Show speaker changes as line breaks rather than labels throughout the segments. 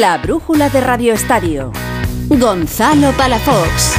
La brújula de Radio Estadio. Gonzalo Palafox.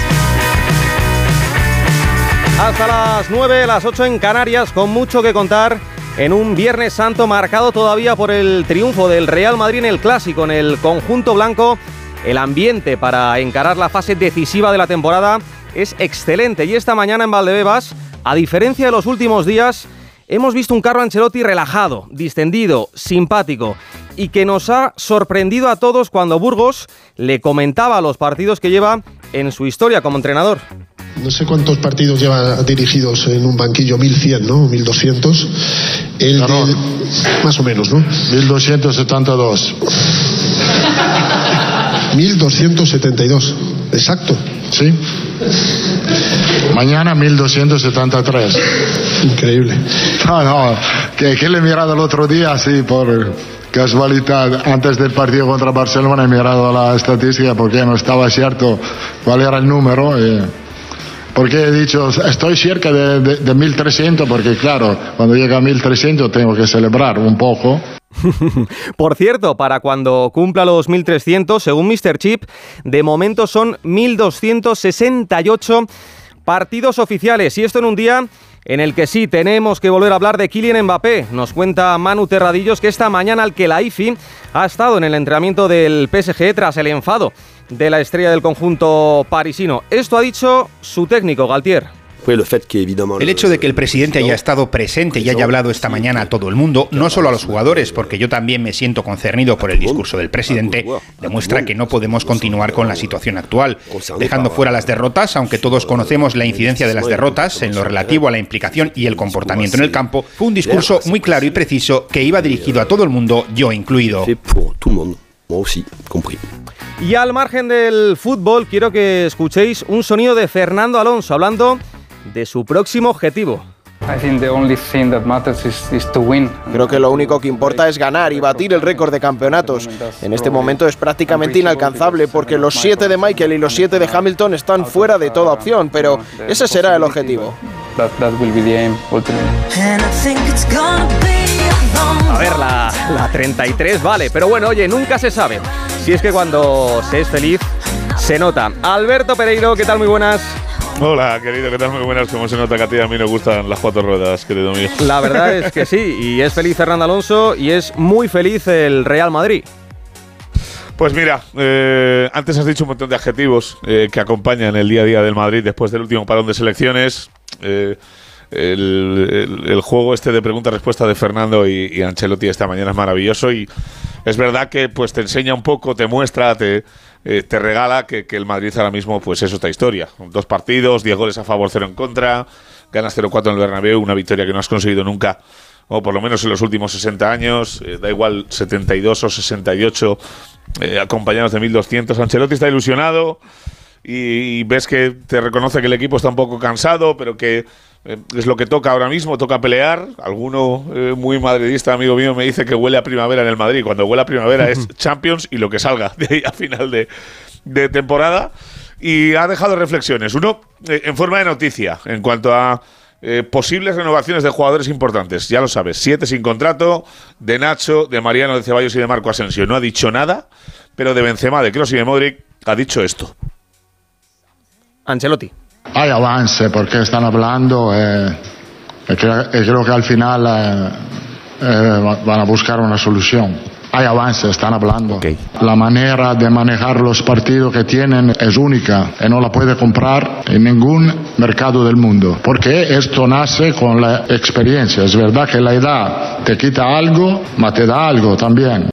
Hasta las 9, las 8 en Canarias, con mucho que contar en un Viernes Santo marcado todavía por el triunfo del Real Madrid en el Clásico, en el conjunto blanco. El ambiente para encarar la fase decisiva de la temporada es excelente y esta mañana en Valdebebas, a diferencia de los últimos días, hemos visto un Carlo Ancelotti relajado, distendido, simpático y que nos ha sorprendido a todos cuando Burgos le comentaba los partidos que lleva en su historia como entrenador.
No sé cuántos partidos lleva dirigidos en un banquillo, 1100, ¿no? 1200. El más o menos, ¿no?
1272.
1272, exacto.
Sí. Mañana 1273.
Increíble.
No, no, que, que le he mirado el otro día, sí, por casualidad, antes del partido contra Barcelona he mirado la estadística porque no estaba cierto cuál era el número. Eh, porque he dicho, estoy cerca de, de, de 1300, porque claro, cuando llega a 1300 tengo que celebrar un poco.
Por cierto, para cuando cumpla los 1300, según Mr. Chip, de momento son 1268 partidos oficiales. Y esto en un día en el que sí tenemos que volver a hablar de Kylian Mbappé. Nos cuenta Manu Terradillos que esta mañana el que la IFI ha estado en el entrenamiento del PSG tras el enfado de la estrella del conjunto parisino. Esto ha dicho su técnico, Galtier.
El hecho de que el presidente haya estado presente y haya hablado esta mañana a todo el mundo, no solo a los jugadores, porque yo también me siento concernido por el discurso del presidente, demuestra que no podemos continuar con la situación actual, dejando fuera las derrotas, aunque todos conocemos la incidencia de las derrotas en lo relativo a la implicación y el comportamiento en el campo, fue un discurso muy claro y preciso que iba dirigido a todo el mundo, yo incluido.
Y al margen del fútbol, quiero que escuchéis un sonido de Fernando Alonso hablando de su próximo objetivo.
Creo que lo único que importa es ganar y batir el récord de campeonatos. En este momento es prácticamente inalcanzable porque los siete de Michael y los siete de Hamilton están fuera de toda opción, pero ese será el objetivo.
A ver, la, la 33 vale, pero bueno, oye, nunca se sabe. Si es que cuando se es feliz, se nota. Alberto Pereiro, ¿qué tal? Muy buenas.
Hola, querido, ¿qué tal? Muy buenas. Como se nota que a ti a mí me gustan las cuatro ruedas, querido mío.
La verdad es que sí, y es feliz Fernando Alonso y es muy feliz el Real Madrid.
Pues mira, eh, antes has dicho un montón de adjetivos eh, que acompañan el día a día del Madrid después del último parón de selecciones. Eh, el, el, el, juego este de pregunta-respuesta de Fernando y, y, Ancelotti esta mañana es maravilloso y es verdad que pues te enseña un poco, te muestra, te, eh, te regala que, el Madrid ahora mismo pues es otra historia. Dos partidos, 10 goles a favor, 0 en contra, ganas 0-4 en el Bernabéu, una victoria que no has conseguido nunca o por lo menos en los últimos 60 años, eh, da igual 72 o 68 eh, acompañados de 1200. Ancelotti está ilusionado y, y ves que te reconoce que el equipo está un poco cansado, pero que eh, es lo que toca ahora mismo, toca pelear. Alguno eh, muy madridista, amigo mío, me dice que huele a primavera en el Madrid. Cuando huele a primavera es Champions y lo que salga de ahí a final de, de temporada. Y ha dejado reflexiones. Uno, eh, en forma de noticia, en cuanto a eh, posibles renovaciones de jugadores importantes. Ya lo sabes, siete sin contrato, de Nacho, de Mariano, de Ceballos y de Marco Asensio. No ha dicho nada, pero de Benzema, de Kroos y de Modric ha dicho esto.
Ancelotti.
Hay avance porque están hablando eh, y, creo, y, creo, que al final eh, eh, van a buscar una solución. Hay avance, están hablando.
Okay.
La manera de manejar los partidos que tienen es única y no la puede comprar en ningún mercado del mundo. Porque esto nace con la experiencia. Es verdad que la edad te quita algo, pero te da algo también.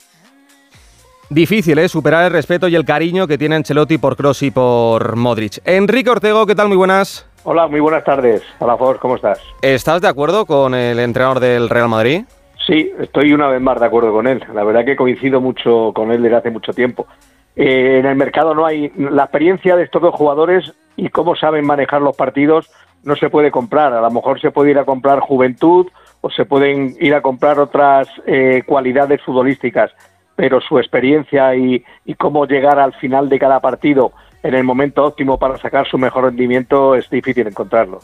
Difícil, ¿eh? Superar el respeto y el cariño que tiene Ancelotti por Kroos y por Modric. Enrique Ortego, ¿qué tal? Muy buenas.
Hola, muy buenas tardes. Hola, Ford, ¿cómo estás?
¿Estás de acuerdo con el entrenador del Real Madrid?
Sí, estoy una vez más de acuerdo con él. La verdad que coincido mucho con él desde hace mucho tiempo. Eh, en el mercado no hay la experiencia de estos dos jugadores y cómo saben manejar los partidos no se puede comprar. A lo mejor se puede ir a comprar juventud o se pueden ir a comprar otras eh, cualidades futbolísticas pero su experiencia y, y, cómo llegar al final de cada partido en el momento óptimo para sacar su mejor rendimiento es difícil encontrarlo.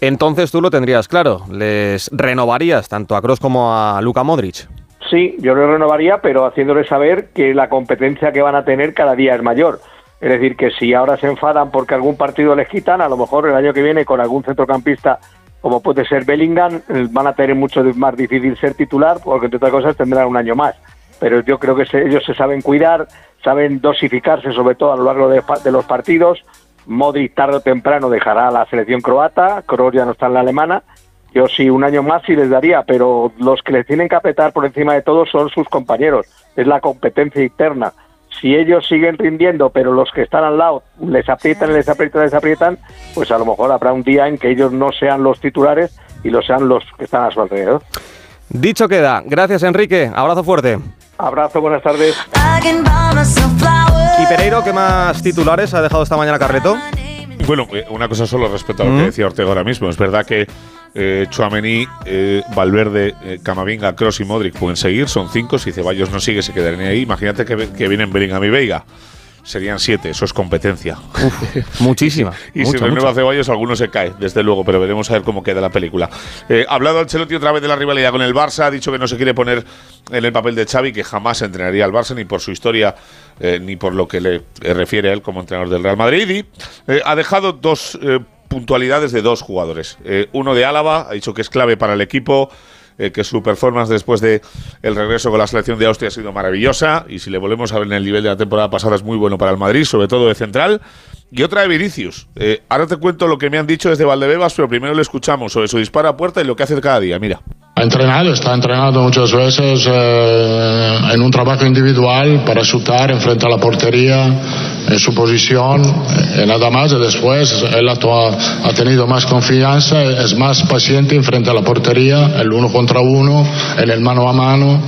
Entonces tú lo tendrías claro, les renovarías tanto a Kroos como a Luka Modric.
sí, yo lo renovaría, pero haciéndole saber que la competencia que van a tener cada día es mayor. Es decir, que si ahora se enfadan porque algún partido les quitan, a lo mejor el año que viene con algún centrocampista como puede ser Bellingham, eh, van a tener mucho más difícil ser titular, porque entre otras cosas tendrán un año más. Pero yo creo que ellos se saben cuidar, saben dosificarse sobre todo a lo largo de, los partidos. Modric tarde o temprano dejará la selección croata, Kroos ya no está en la alemana. Yo sí, un año más sí les daría, pero los que les tienen que apretar por encima de todo son sus compañeros. Es la competencia interna si ellos siguen rindiendo, pero los que están al lado les aprietan, les aprietan, les aprietan, pues a lo mejor habrá un día en que ellos no sean los titulares y lo sean los que están a su alrededor.
Dicho queda. Gracias, Enrique. Abrazo fuerte.
Abrazo, buenas tardes.
¿Y Pereiro qué más titulares ha dejado esta mañana Carreto?
Bueno, eh, una cosa solo respecto a lo que decía Ortega ahora mismo. Es verdad que eh, Chuamení, eh, Valverde, eh, Camavinga, Cross y Modric pueden seguir, son cinco. Si Ceballos no sigue, se quedarían ahí. Imagínate que, que vienen Bellingham y Veiga. Serían siete, eso es competencia.
muchísima.
y si renueva Ceballos, alguno se cae, desde luego, pero veremos a ver cómo queda la película. Eh, ha hablado Ancelotti otra vez de la rivalidad con el Barça, ha dicho que no se quiere poner en el papel de Xavi, que jamás entrenaría al Barça, ni por su historia, ni por lo que le refiere a él como entrenador del Real Madrid. Y ha dejado dos puntualidades de dos jugadores. Eh, uno de Álava, ha dicho que es clave para el equipo, eh, que su performance después de el regreso con la selección de Austria ha sido maravillosa y si le volvemos a ver en el nivel de la temporada pasada es muy bueno para el Madrid, sobre todo de central. Y otra de Vinicius. Eh, ahora te cuento lo que me han dicho desde Valdebebas, pero primero le escuchamos sobre su disparo a puerta y lo que hace cada día. Mira.
Ha entrenado, está entrenando muchas veces eh, en un trabajo individual para chutar enfrente a la portería, en su posición, y nada más. Y después él ha, ha, tenido más confianza, es más paciente enfrente a la portería, el uno contra uno, en el mano a mano,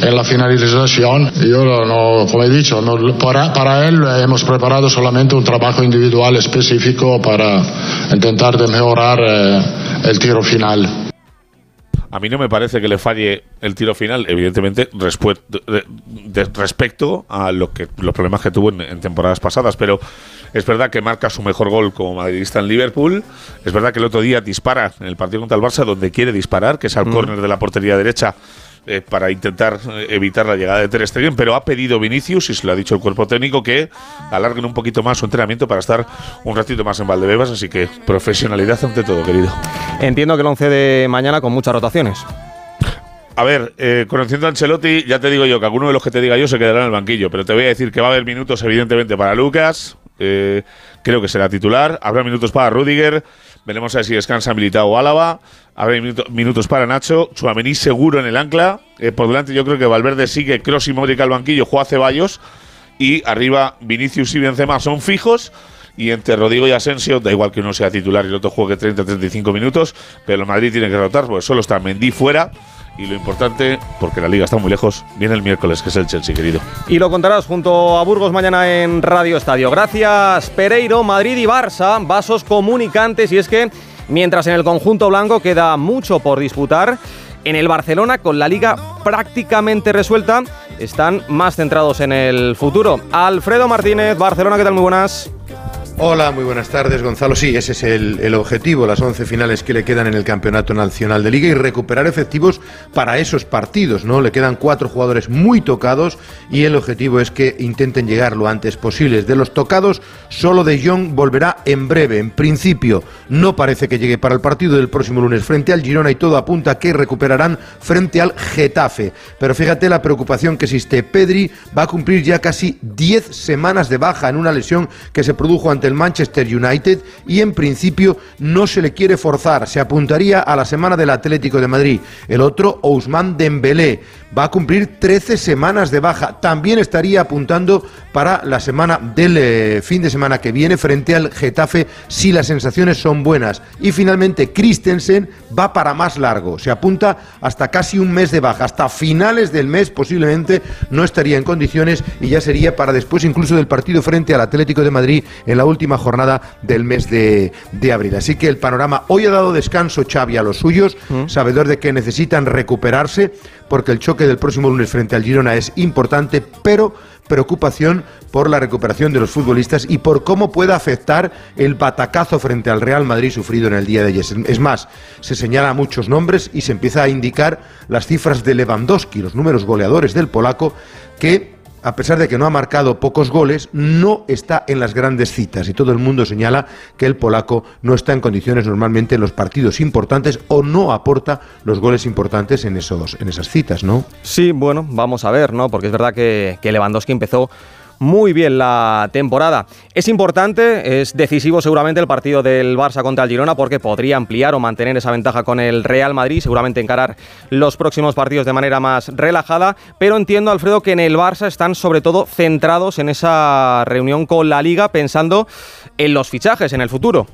en la finalización. Yo, no, como he dicho, no, para, para él hemos preparado solamente un trabajo individual específico para intentar de mejorar eh, el tiro final.
A mí no me parece que le falle el tiro final, evidentemente, respecto a lo que, los problemas que tuvo en, temporadas pasadas, pero es verdad que marca su mejor gol como madridista en Liverpool. Es verdad que el otro día dispara en el partido contra el Barça donde quiere disparar, que es al mm. córner de la portería derecha eh, para intentar eh, evitar la llegada de Ter Stegen, pero ha pedido Vinicius, y se lo ha dicho el cuerpo técnico, que alarguen un poquito más su entrenamiento para estar un ratito más en Valdebebas, así que profesionalidad ante todo, querido.
Entiendo que el 11 de mañana con muchas rotaciones.
A ver, eh, conociendo a Ancelotti, ya te digo yo que alguno de los que te diga yo se quedará en el banquillo, pero te voy a decir que va a haber minutos, evidentemente, para Lucas. creo que será titular. Habrá minutos para Rudiger. Veremos a ver si descansa Militao Álava. Habrá minutos para Nacho. Chuamení seguro en el ancla. Eh, por delante yo creo que Valverde sigue. Cross y Modric al banquillo. Juega Ceballos. Y arriba Vinicius y Benzema son fijos. Y entre Rodrigo y Asensio, da igual que uno sea titular y el otro juegue 30-35 minutos, pero el Madrid tiene que rotar, porque solo está Mendy fuera. Y lo importante, porque la liga está muy lejos, viene el miércoles, que es el Chelsea, querido.
Y lo contarás junto a Burgos mañana en Radio Estadio. Gracias, Pereiro, Madrid y Barça, vasos comunicantes. Y es que mientras en el conjunto blanco queda mucho por disputar, en el Barcelona, con la liga prácticamente resuelta, están más centrados en el futuro. Alfredo Martínez, Barcelona, ¿qué tal? Muy buenas.
Hola, muy buenas tardes, Gonzalo. Sí, ese es el, objetivo, las 11 finales que le quedan en el Campeonato Nacional de Liga y recuperar efectivos para esos partidos, ¿no? Le quedan cuatro jugadores muy tocados y el objetivo es que intenten llegar lo antes posible. De los tocados, solo De Jong volverá en breve. En principio, no parece que llegue para el partido del próximo lunes frente al Girona y todo apunta que recuperarán frente al Getafe. Pero fíjate la preocupación que existe. Pedri va a cumplir ya casi 10 semanas de baja en una lesión que se produjo ante el Manchester United y en principio no se le quiere forzar. Se apuntaría a la semana del Atlético de Madrid. El otro, Ousmane Dembélé, va a cumplir 13 semanas de baja. También estaría apuntando para la semana del eh, fin de semana que viene frente al Getafe si las sensaciones son buenas. Y finalmente Christensen va para más largo. Se apunta hasta casi un mes de baja. Hasta finales del mes posiblemente no estaría en condiciones y ya sería para después incluso del partido frente al Atlético de Madrid en la última última jornada del mes de, abril. Así que el panorama hoy ha dado descanso Xavi a los suyos, mm. sabedor de que necesitan recuperarse, porque el choque del próximo lunes frente al Girona es importante, pero preocupación por la recuperación de los futbolistas y por cómo puede afectar el batacazo frente al Real Madrid sufrido en el día de ayer. Es más, se señala muchos nombres y se empieza a indicar las cifras de Lewandowski, los números goleadores del polaco, que a pesar de que no ha marcado pocos goles, no está en las grandes citas y todo el mundo señala que el polaco no está en condiciones normalmente en los partidos importantes o no aporta los goles importantes en, esos, en esas citas, ¿no?
Sí, bueno, vamos a ver, ¿no? Porque es verdad que, que Lewandowski empezó muy bien la temporada. Es importante, es decisivo seguramente el partido del Barça contra el Girona porque podría ampliar o mantener esa ventaja con el Real Madrid, seguramente encarar los próximos partidos de manera más relajada, pero entiendo Alfredo que en el Barça están sobre todo centrados en esa reunión con la liga pensando en los fichajes en el futuro.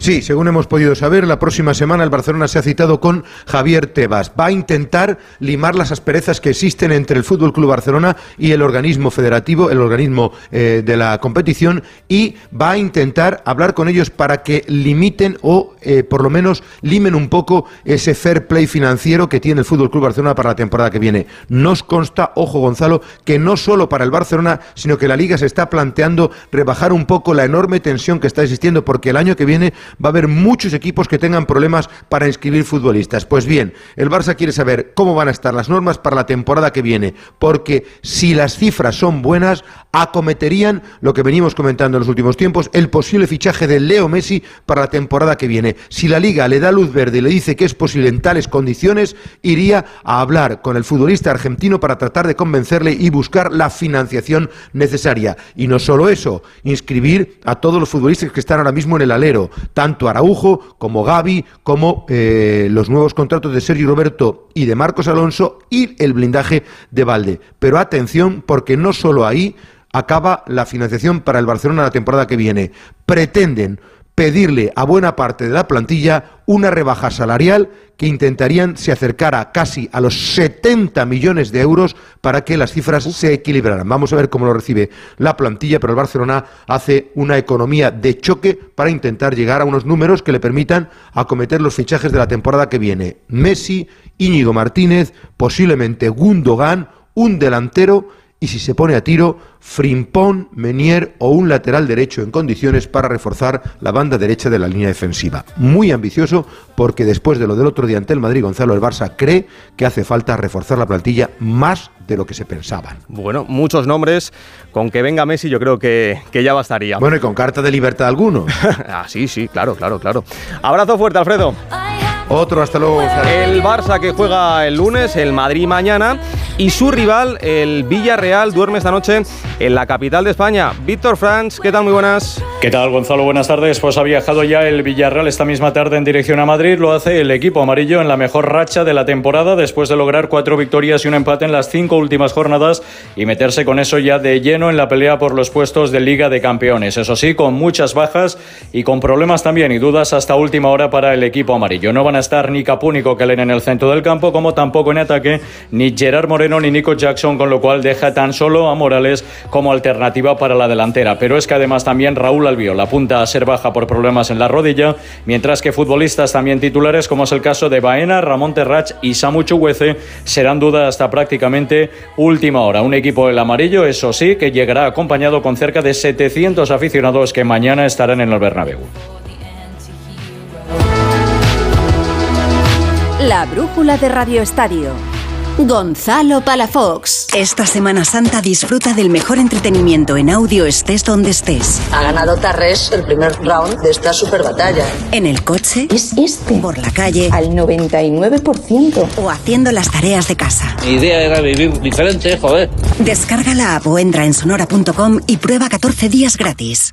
Sí, según hemos podido saber, la próxima semana el Barcelona se ha citado con Javier Tebas. Va a intentar limar las asperezas que existen entre el Fútbol Club Barcelona y el organismo federativo, el organismo eh, de la competición, y va a intentar hablar con ellos para que limiten o eh, por lo menos limen un poco ese fair play financiero que tiene el Fútbol Club Barcelona para la temporada que viene. Nos consta, ojo Gonzalo, que no solo para el Barcelona, sino que la Liga se está planteando rebajar un poco la enorme tensión que está existiendo, porque el año que viene va a haber muchos equipos que tengan problemas para inscribir futbolistas. Pues bien, el Barça quiere saber cómo van a estar las normas para la temporada que viene, porque si las cifras son buenas, acometerían lo que venimos comentando en los últimos tiempos, el posible fichaje de Leo Messi para la temporada que viene. Si la liga le da luz verde y le dice que es posible en tales condiciones, iría a hablar con el futbolista argentino para tratar de convencerle y buscar la financiación necesaria. Y no solo eso, inscribir a todos los futbolistas que están ahora mismo en el alero, tanto Araujo como Gaby, como eh, los nuevos contratos de Sergio Roberto y de Marcos Alonso y el blindaje de Valde. Pero atención, porque no solo ahí acaba la financiación para el Barcelona la temporada que viene. Pretenden pedirle a buena parte de la plantilla una rebaja salarial que intentarían se acercara casi a los 70 millones de euros para que las cifras se equilibraran. Vamos a ver cómo lo recibe la plantilla, pero el Barcelona hace una economía de choque para intentar llegar a unos números que le permitan acometer los fichajes de la temporada que viene. Messi, Íñigo Martínez, posiblemente Gundogan, un delantero y si se pone a tiro, Frimpón, Menier o un lateral derecho en condiciones para reforzar la banda derecha de la línea defensiva. Muy ambicioso porque después de lo del otro día ante el Madrid, Gonzalo el Barça cree que hace falta reforzar la plantilla más de lo que se pensaban.
Bueno, muchos nombres. Con que venga Messi yo creo que, que ya bastaría.
Bueno, y con carta de libertad alguno.
ah, sí, sí, claro, claro, claro. Abrazo fuerte, Alfredo.
Otro, hasta luego.
El Barça que juega el lunes, el Madrid mañana y su rival, el Villarreal, duerme esta noche en la capital de España. Víctor Franz, ¿qué tal? Muy buenas.
¿Qué tal, Gonzalo? Buenas tardes. Pues ha viajado ya el Villarreal esta misma tarde en dirección a Madrid. Lo hace el equipo amarillo en la mejor racha de la temporada después de lograr cuatro victorias y un empate en las cinco últimas jornadas y meterse con eso ya de lleno en la pelea por los puestos de Liga de Campeones. Eso sí, con muchas bajas y con problemas también y dudas hasta última hora para el equipo amarillo. No van a estar ni Capú ni Coquelin en el centro del campo, como tampoco en ataque ni Gerard Moreno ni Nico Jackson, con lo cual deja tan solo a Morales como alternativa para la delantera. Pero es que además también Raúl Albiol apunta a ser baja por problemas en la rodilla, mientras que futbolistas también titulares, como es el caso de Baena, Ramón Terrach y Samu Chuguece, serán dudas hasta prácticamente última hora. Un equipo del amarillo, eso sí, que llegará acompañado con cerca de 700 aficionados que mañana estarán en el Bernabéu.
La brújula de Radio Estadio. Gonzalo Palafox.
Esta Semana Santa disfruta del mejor entretenimiento en audio estés donde estés.
Ha ganado Tarres el primer round de esta super batalla.
En el coche.
Es este.
Por la calle.
Al 99%.
O haciendo las tareas de casa.
Mi idea era vivir diferente, joder.
Descarga la app o entra en sonora.com y prueba 14 días gratis.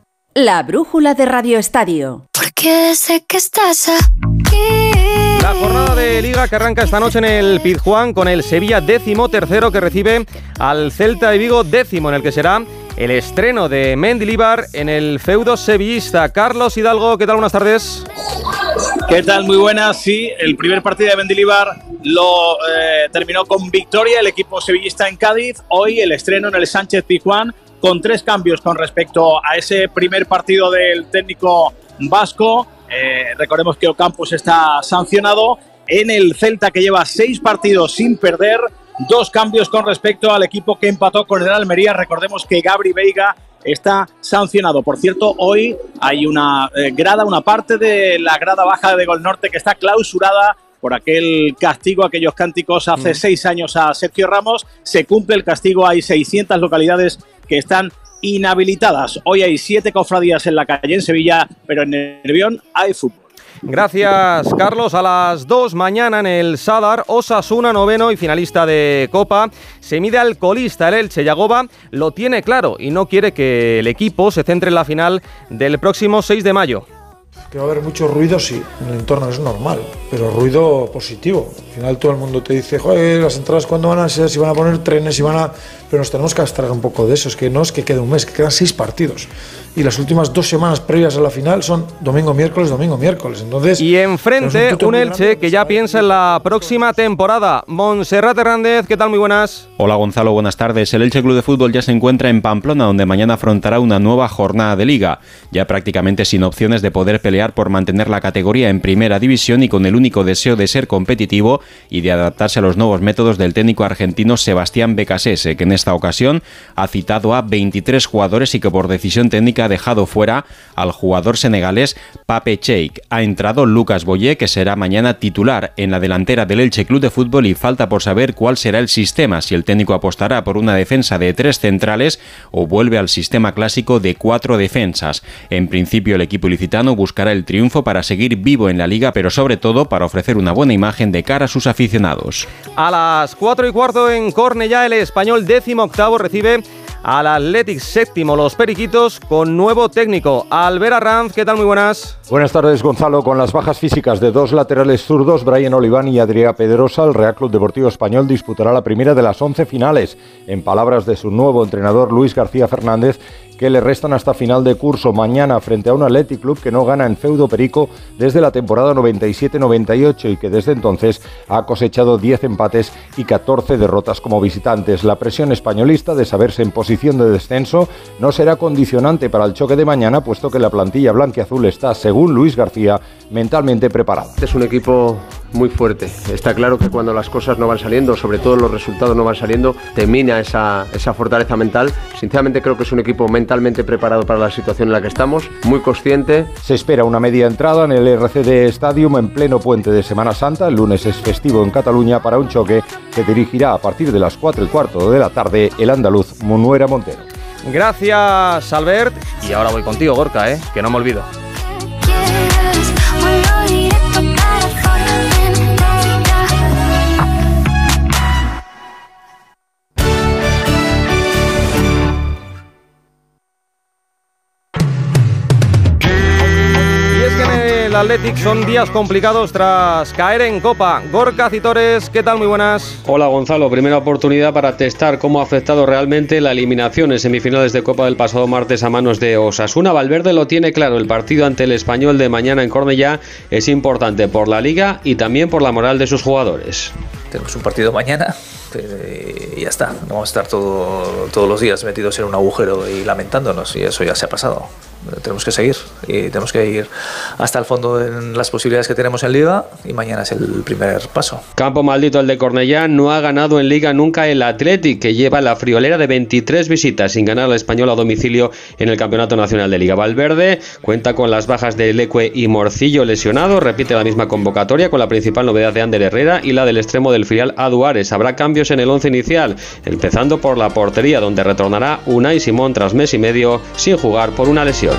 La brújula de Radio Estadio.
Porque sé que estás aquí.
La jornada de Liga que arranca esta noche en el Pizjuán con el Sevilla décimo tercero que recibe al Celta de Vigo décimo en el que será el estreno de Mendilibar en el feudo sevillista. Carlos Hidalgo, ¿qué tal? Buenas tardes.
¿Qué tal? Muy buenas. Sí, el primer partido de Mendilibar lo eh, terminó con victoria el equipo sevillista en Cádiz. Hoy el estreno en el Sánchez Pizjuán con tres cambios con respecto a ese primer partido del técnico vasco. Eh, recordemos que Ocampos está sancionado en el Celta que lleva seis partidos sin perder. Dos cambios con respecto al equipo que empató con el Almería. Recordemos que Gabri Veiga está sancionado. Por cierto, hoy hay una eh, grada, una parte de la grada baja de Gol Norte que está clausurada por aquel castigo, aquellos cánticos hace seis años a Sergio Ramos. Se cumple el castigo, hay 600 localidades que están inhabilitadas. Hoy hay siete cofradías en la calle en Sevilla, pero en Nervión hay fútbol.
Gracias, Carlos. A las 2 mañana en el Sadar, Osasuna, noveno y finalista de Copa. Se mide al colista, el Elche Yagoba. Lo tiene claro y no quiere que el equipo se centre en la final del próximo 6 de mayo.
Que va a haber mucho ruido, sí, en el entorno es normal, pero ruido positivo. Al final todo el mundo te dice, joder, las entradas cuándo van a ser, si van a poner trenes, si van a... Pero nos tenemos que abstraer un poco de eso, es que no es que quede un mes, que quedan seis partidos. Y las últimas dos semanas previas a la final son domingo, miércoles, domingo, miércoles. Entonces,
y enfrente un, un Elche que ya piensa en la próxima temporada. Monserrat Hernández, ¿qué tal? Muy buenas.
Hola Gonzalo, buenas tardes. El Elche Club de Fútbol ya se encuentra en Pamplona, donde mañana afrontará una nueva jornada de liga, ya prácticamente sin opciones de poder pelear por mantener la categoría en primera división y con el único deseo de ser competitivo y de adaptarse a los nuevos métodos del técnico argentino Sebastián Becasese, que en esta ocasión ha citado a 23 jugadores y que por decisión técnica ha dejado fuera al jugador senegalés Pape Cheik. Ha entrado Lucas Boyé, que será mañana titular en la delantera del Elche Club de Fútbol y falta por saber cuál será el sistema, si el técnico apostará por una defensa de tres centrales o vuelve al sistema clásico de cuatro defensas. En principio el equipo ilicitano buscará el triunfo para seguir vivo en la liga, pero sobre todo para ofrecer una buena imagen de cara a sus aficionados.
A las 4 y cuarto en Cornellá, el español décimo octavo recibe al Athletic séptimo, los Periquitos, con nuevo técnico. Albert Arranz, ¿qué tal? Muy buenas.
Buenas tardes, Gonzalo. Con las bajas físicas de dos laterales zurdos, Brian Oliván y Adrià Pedrosa, el Real Club Deportivo Español disputará la primera de las 11 finales. En palabras de su nuevo entrenador, Luis García Fernández, que le restan hasta final de curso mañana frente a un Athletic Club que no gana en feudo perico desde la temporada 97-98 y que desde entonces ha cosechado 10 empates y 14 derrotas como visitantes. La presión españolista de saberse en posición de descenso no será condicionante para el choque de mañana, puesto que la plantilla blanquiazul está, según Luis García, mentalmente preparada.
Es un equipo muy fuerte. Está claro que cuando las cosas no van saliendo, sobre todo los resultados no van saliendo, te mina esa, esa fortaleza mental. Sinceramente creo que es un equipo mentalmente preparado para la situación en la que estamos, muy consciente.
Se espera una media entrada en el RCD Stadium en pleno puente de Semana Santa. El lunes es festivo en Cataluña para un choque que dirigirá a partir de las 4 y cuarto de la tarde el andaluz Munuera Montero.
Gracias, Albert. Y ahora voy contigo, Gorka, ¿eh? que no me olvido. Athletic son días complicados tras caer en Copa. Gorka Citores, ¿qué tal? Muy buenas.
Hola Gonzalo, primera oportunidad para testar cómo ha afectado realmente la eliminación en semifinales de Copa del pasado martes a manos de Osasuna. Valverde lo tiene claro, el partido ante el español de mañana en Cornellá es importante por la liga y también por la moral de sus jugadores.
Tenemos un partido mañana y ya está. No vamos a estar todo, todos los días metidos en un agujero y lamentándonos y eso ya se ha pasado. Tenemos que seguir y tenemos que ir hasta el fondo en las posibilidades que tenemos en Liga y mañana es el primer paso.
Campo maldito el de Cornellá, no ha ganado en Liga nunca el Athletic, que lleva la friolera de 23 visitas sin ganar al español a domicilio en el Campeonato Nacional de Liga. Valverde cuenta con las bajas de Leque y Morcillo lesionado, repite la misma convocatoria con la principal novedad de Ander Herrera y la del extremo del filial Aduares. Habrá cambios en el once inicial, empezando por la portería, donde retornará Unai Simón tras mes y medio sin jugar por una lesión.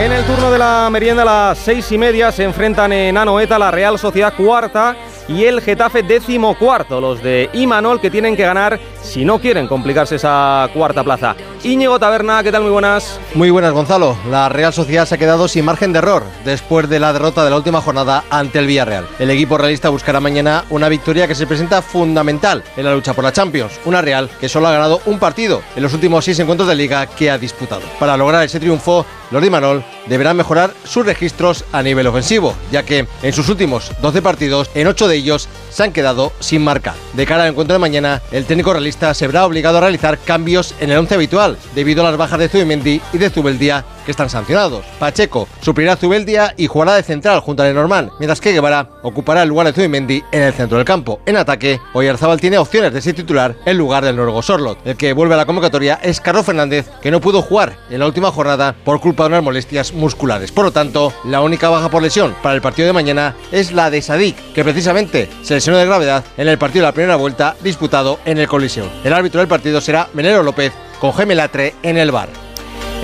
En el turno de la merienda a las seis y media se enfrentan en Anoeta la Real Sociedad cuarta y el Getafe décimo cuarto. Los de Imanol que tienen que ganar si no quieren complicarse esa cuarta plaza. Íñigo Taberna, ¿qué tal? Muy buenas.
Muy buenas, Gonzalo. La Real Sociedad se ha quedado sin margen de error después de la derrota de la última jornada ante el Villarreal. El equipo realista buscará mañana una victoria que se presenta fundamental en la lucha por la Champions. Una Real que solo ha ganado un partido en los últimos seis encuentros de liga que ha disputado. Para lograr ese triunfo, los de Imanol deberán mejorar sus registros a nivel ofensivo, ya que en sus últimos 12 partidos, en 8 de ellos se han quedado sin marcar. De cara al encuentro de mañana, el técnico realista se verá obligado a realizar cambios en el once habitual, debido a las bajas de Zubimendi y de Zubeldia que están sancionados. Pacheco suplirá a y jugará de central junto a Lenormand, mientras que Guevara ocupará el lugar de Zubimendi en el centro del campo. En ataque, Oyarzabal tiene opciones de ser titular en lugar del noruego Sorlot. El que vuelve a la convocatoria es Carlos Fernández, que no pudo jugar en la última jornada por culpa de unas molestias musculares. Por lo tanto, la única baja por lesión para el partido de mañana es la de Sadik, que precisamente se lesionó de gravedad en el partido de la primera vuelta disputado en el Coliseo. El árbitro del partido será Menero López con Gemelatre en el bar.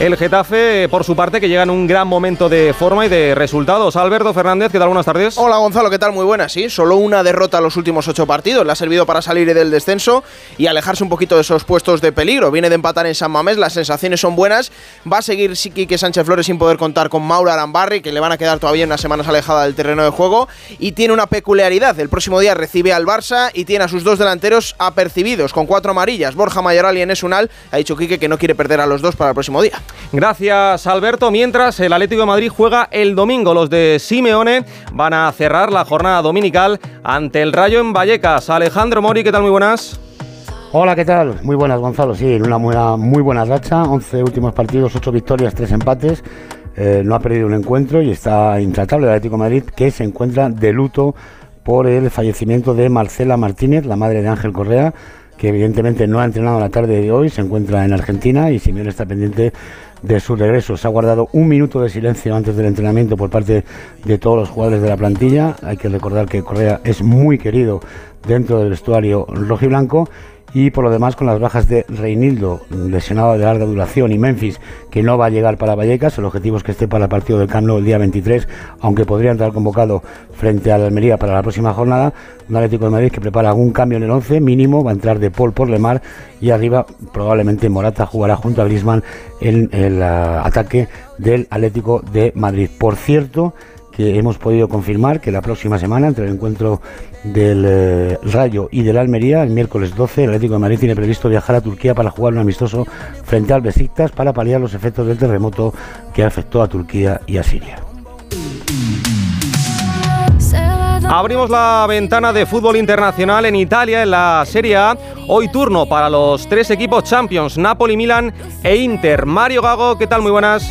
El Getafe, por su parte, que llega en un gran momento de forma y de resultados. Alberto Fernández, ¿qué tal? Buenas tardes.
Hola Gonzalo, ¿qué tal? Muy buenas, sí. Solo una derrota en los últimos ocho partidos. Le ha servido para salir del descenso y alejarse un poquito de esos puestos de peligro. Viene de empatar en San Mamés, las sensaciones son buenas. Va a seguir Quique Sánchez Flores sin poder contar con Maura Arambarri, que le van a quedar todavía unas semanas alejada del terreno de juego. Y tiene una peculiaridad. El próximo día recibe al Barça y tiene a sus dos delanteros apercibidos, con cuatro amarillas. Borja Mayoral y Enes Unal. Ha dicho Quique que no quiere perder a los dos para el próximo día.
Gracias. Alberto. Mientras el Atlético de Madrid juega el domingo, los de Simeone van a cerrar la jornada dominical ante el Rayo en Vallecas. Alejandro Mori, ¿qué tal? Muy buenas.
Hola, ¿qué tal? Muy buenas, Gonzalo. Sí, en una muy, buena racha. 11 últimos partidos, 8 victorias, 3 empates. Eh, no ha perdido un encuentro y está intratable el Atlético Madrid, que se encuentra de luto por el fallecimiento de Marcela Martínez, la madre de Ángel Correa, que evidentemente no ha entrenado la tarde de hoy, se encuentra en Argentina y Simeone está pendiente de su regreso. Se ha guardado un minuto de silencio antes del entrenamiento por parte de todos los jugadores de la plantilla. Hay que recordar que Correa es muy querido dentro del vestuario rojiblanco y por lo demás con las bajas de Reinildo, lesionado de larga duración, y Memphis, que no va a llegar para Vallecas. El objetivo es que esté para el partido del Camp Nou el día 23, aunque podría entrar convocado frente a la Almería para la próxima jornada. Un Atlético de Madrid que prepara algún cambio en el 11 mínimo, va a entrar de Paul por Lemar y arriba probablemente Morata jugará junto a Griezmann en el uh, ataque del Atlético de Madrid. Por cierto, que hemos podido confirmar que la próxima semana, entre el encuentro del eh, Rayo y del Almería, el miércoles 12, el Atlético de Madrid tiene previsto viajar a Turquía para jugar un amistoso frente al Besiktas para paliar los efectos del terremoto que afectó a Turquía y a Siria.
Abrimos la ventana de fútbol internacional en Italia en la Serie A. Hoy turno para los tres equipos Champions, Napoli, Milan e Inter. Mario Gago, ¿qué tal? Muy buenas.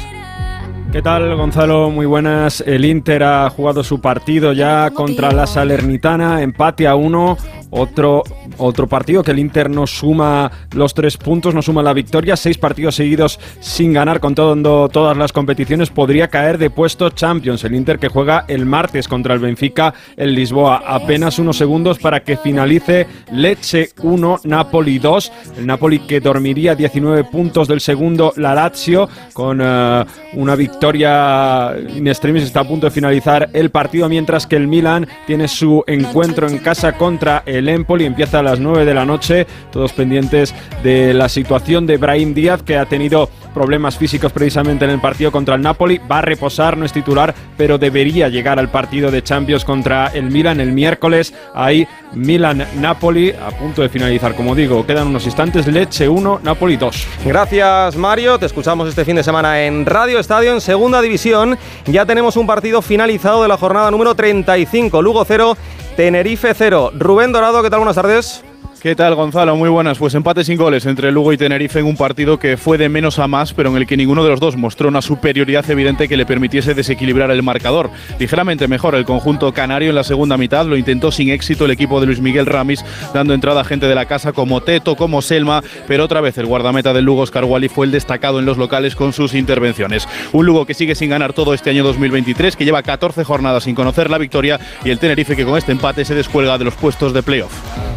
¿Qué tal, Gonzalo? Muy buenas. El Inter ha jugado su partido ya contra la Salernitana, empate a uno. Otro, otro partido que el Inter no suma los tres puntos, no suma la victoria. Seis partidos seguidos sin ganar con todo, todas las competiciones. Podría caer de puesto Champions. El Inter que juega el martes contra el Benfica en Lisboa. Apenas unos segundos para que finalice Lecce 1, Napoli 2. El Napoli que dormiría 19 puntos del segundo, la Lazio, con uh, una victoria in extremis. Está a punto de finalizar el partido, mientras que el Milan tiene su encuentro en casa contra el Empoli. Empieza a las 9 de la noche, todos pendientes de la situación de Brahim Díaz, que ha tenido problemas físicos precisamente en el partido contra el Napoli. Va a reposar, no es titular, pero debería llegar al partido de Champions contra el Milan el miércoles. Ahí Milan-Napoli a punto de finalizar, como digo. Quedan unos instantes. Leche 1, Napoli 2.
Gracias, Mario. Te escuchamos este fin de semana en Radio Estadio, en Segunda División. Ya tenemos un partido finalizado de la jornada número 35. Lugo 0, Tenerife 0. Rubén Dorado, ¿qué tal? Buenas tardes.
¿Qué tal, Gonzalo? Muy buenas. Pues empate sin goles entre Lugo y Tenerife en un partido que fue de menos a más, pero en el que ninguno de los dos mostró una superioridad evidente que le permitiese desequilibrar el marcador. Ligeramente mejor el conjunto canario en la segunda mitad, lo intentó sin éxito el equipo de Luis Miguel Ramis, dando entrada a gente de la casa como Teto, como Selma, pero otra vez el guardameta del Lugo, Oscar Wally, fue el destacado en los locales con sus intervenciones. Un Lugo que sigue sin ganar todo este año 2023, que lleva 14 jornadas sin conocer la victoria, y el Tenerife que con este empate se descuelga de los puestos de playoff.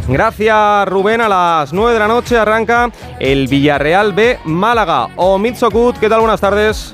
Gracias Rubén, a las 9 de la noche arranca el Villarreal B Málaga. O ¿qué tal? Buenas tardes.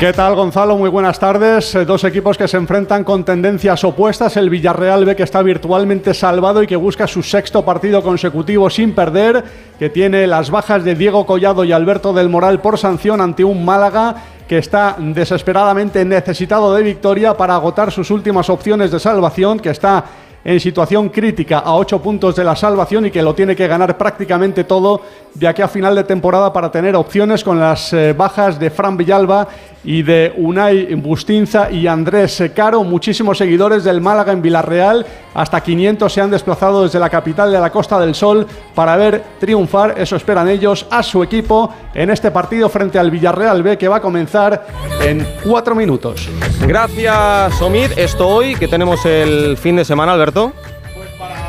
¿Qué tal Gonzalo? Muy buenas tardes. Eh, Dos equipos que se enfrentan con tendencias opuestas. El Villarreal B que está virtualmente salvado y que busca su sexto partido consecutivo sin perder, que tiene las bajas de Diego Collado y Alberto del Moral por sanción ante un Málaga que está desesperadamente necesitado de victoria para agotar sus últimas opciones de salvación, que está en situación crítica a ocho puntos de la salvación y que lo tiene que ganar prácticamente todo de aquí a final de temporada para tener opciones con las eh, bajas de Fran Villalba y de Unai Bustinza y Andrés Caro. Muchísimos seguidores del Málaga en Villarreal, hasta 500 se han desplazado desde la capital de la Costa del Sol para ver triunfar, eso esperan ellos, a su equipo en este partido frente al Villarreal B que va a comenzar en cuatro minutos.
Gracias, Omid. Esto hoy, que tenemos el fin de semana, Alberto.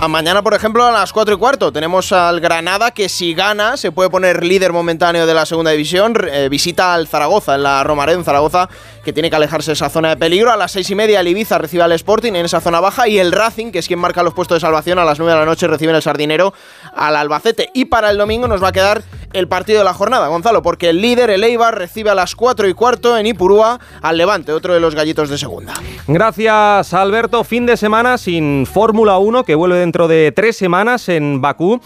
A mañana, por ejemplo, a las 4 y cuarto, tenemos al Granada que si gana se puede poner líder momentáneo de la segunda división. Eh, visita al Zaragoza en la Romareda, en Zaragoza, que tiene que alejarse de esa zona de peligro. A las 6 y media el Ibiza recibe al Sporting en esa zona baja y el Racing, que es quien marca los puestos de salvación, a las 9 de la noche recibe el Sardinero al Albacete. Y para el domingo nos va a quedar el partido de la jornada, Gonzalo, porque el líder, el Eibar, recibe a las 4 y cuarto en Ipurúa al Levante, otro de los gallitos de segunda.
Gracias, Alberto. Fin de semana sin Fórmula 1, que vuelve dentro de tres semanas en Bakú.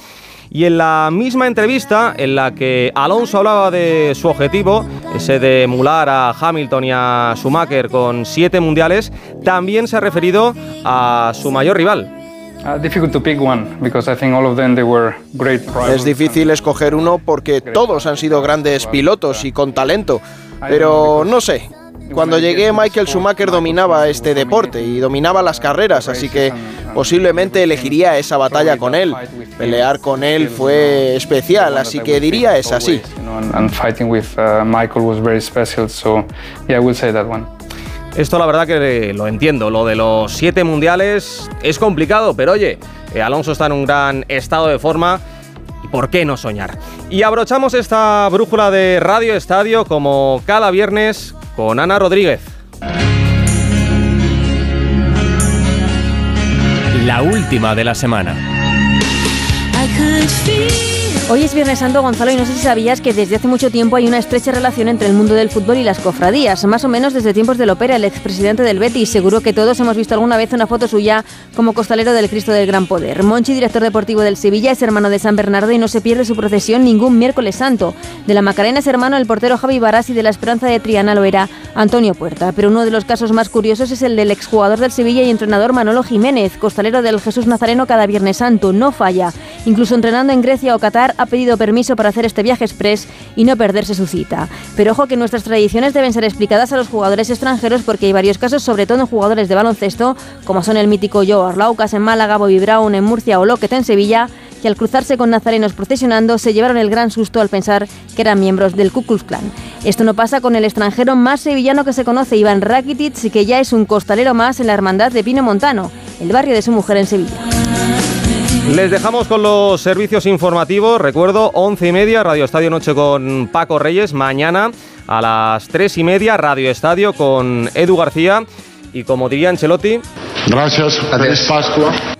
Y en la misma entrevista en la que Alonso hablaba de su objetivo, ese de emular a Hamilton y a Schumacher con siete mundiales, también se ha referido a su mayor rival,
Es difícil escoger uno porque todos han sido grandes pilotos y con talento, pero no sé. Cuando llegué Michael Schumacher dominaba este deporte y dominaba las carreras, así que posiblemente elegiría esa batalla con él. Pelear con él fue especial, así que diría es así.
Esto la verdad que lo entiendo. Lo de los siete mundiales es complicado, pero oye, eh, Alonso está en un gran estado de forma. ¿Y por qué no soñar? Y abrochamos esta brújula de Radio Estadio como cada viernes con Ana Rodríguez.
La última de la semana.
Hoy es Viernes Santo, Gonzalo, y no sé si sabías que desde hace mucho tiempo hay una estrecha relación entre el mundo del fútbol y las cofradías, más o menos desde tiempos del Opera, el expresidente del Betis. Seguro que todos hemos visto alguna vez una foto suya como costalero del Cristo del Gran Poder. Monchi, director deportivo del Sevilla, es hermano de San Bernardo y no se pierde su procesión ningún miércoles santo. De la Macarena es hermano el portero Javi Barás y de la Esperanza de Triana lo era Antonio Puerta. Pero uno de los casos más curiosos es el del exjugador del Sevilla y entrenador Manolo Jiménez, costalero del Jesús Nazareno cada Viernes Santo. No falla. Incluso entrenando en Grecia o Qatar ha pedido permiso para hacer este viaje express y no perderse su cita. Pero ojo que nuestras tradiciones deben ser explicadas a los jugadores extranjeros porque hay varios casos, sobre todo en jugadores de baloncesto, como son el mítico Joe Arlaucas en Málaga, Bobby Brown en Murcia o Lockett en Sevilla, que al cruzarse con nazarenos procesionando se llevaron el gran susto al pensar que eran miembros del Ku Klux Klan. Esto no pasa con el extranjero más sevillano que se conoce, Iván Rakitic, que ya es un costalero más en la hermandad de Pino Montano, el barrio de su mujer en Sevilla.
Les dejamos con los servicios informativos. Recuerdo, once y media, Radio Estadio Noche con Paco Reyes. Mañana a las tres y media, Radio Estadio con Edu García. Y como diría Ancelotti.
Gracias, feliz Pascua.